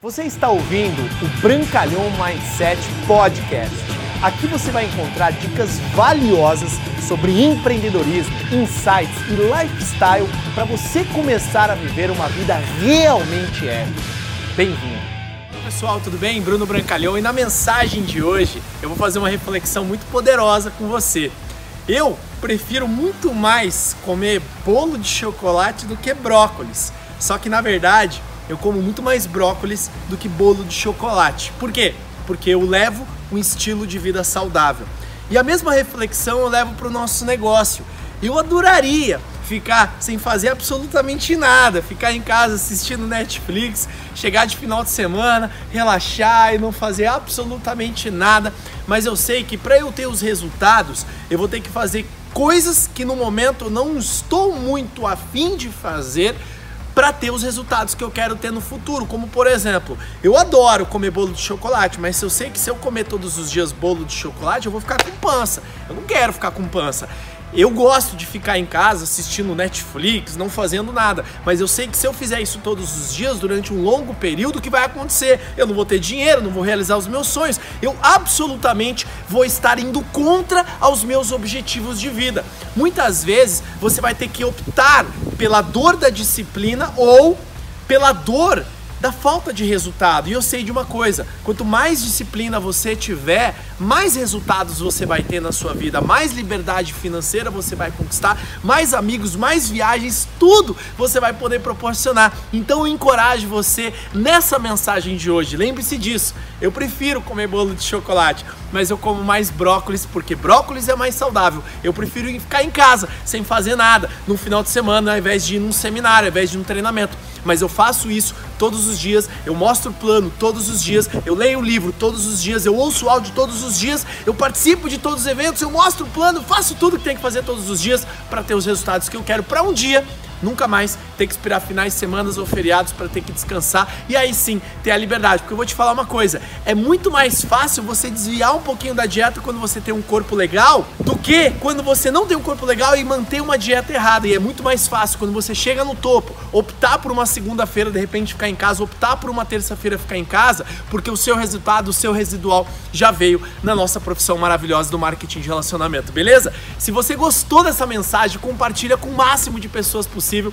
Você está ouvindo o Brancalhão Mindset Podcast. Aqui você vai encontrar dicas valiosas sobre empreendedorismo, insights e lifestyle para você começar a viver uma vida realmente épica. Bem-vindo! Pessoal, tudo bem? Bruno Brancalhão e na mensagem de hoje eu vou fazer uma reflexão muito poderosa com você. Eu prefiro muito mais comer bolo de chocolate do que brócolis. Só que na verdade eu como muito mais brócolis do que bolo de chocolate. Por quê? Porque eu levo um estilo de vida saudável. E a mesma reflexão eu levo para o nosso negócio. Eu adoraria ficar sem fazer absolutamente nada, ficar em casa assistindo Netflix, chegar de final de semana, relaxar e não fazer absolutamente nada. Mas eu sei que para eu ter os resultados, eu vou ter que fazer coisas que no momento eu não estou muito afim de fazer para ter os resultados que eu quero ter no futuro. Como por exemplo, eu adoro comer bolo de chocolate, mas eu sei que se eu comer todos os dias bolo de chocolate, eu vou ficar com pança. Eu não quero ficar com pança. Eu gosto de ficar em casa assistindo Netflix, não fazendo nada, mas eu sei que se eu fizer isso todos os dias durante um longo período, o que vai acontecer? Eu não vou ter dinheiro, não vou realizar os meus sonhos. Eu absolutamente vou estar indo contra aos meus objetivos de vida. Muitas vezes você vai ter que optar pela dor da disciplina ou pela dor da falta de resultado. E eu sei de uma coisa: quanto mais disciplina você tiver, mais resultados você vai ter na sua vida, mais liberdade financeira você vai conquistar, mais amigos, mais viagens, tudo você vai poder proporcionar. Então eu encorajo você nessa mensagem de hoje. Lembre-se disso. Eu prefiro comer bolo de chocolate, mas eu como mais brócolis porque brócolis é mais saudável. Eu prefiro ficar em casa sem fazer nada no final de semana ao invés de ir num seminário, ao invés de num treinamento mas eu faço isso todos os dias, eu mostro o plano todos os dias, eu leio o livro todos os dias, eu ouço o áudio todos os dias, eu participo de todos os eventos, eu mostro o plano, faço tudo que tem que fazer todos os dias para ter os resultados que eu quero para um dia nunca mais ter que esperar finais de semanas ou feriados para ter que descansar e aí sim ter a liberdade. Porque eu vou te falar uma coisa: é muito mais fácil você desviar um pouquinho da dieta quando você tem um corpo legal do que quando você não tem um corpo legal e manter uma dieta errada. E é muito mais fácil quando você chega no topo, optar por uma segunda-feira de repente ficar em casa, optar por uma terça-feira ficar em casa, porque o seu resultado, o seu residual já veio na nossa profissão maravilhosa do marketing de relacionamento, beleza? Se você gostou dessa mensagem, compartilha com o máximo de pessoas possível possível.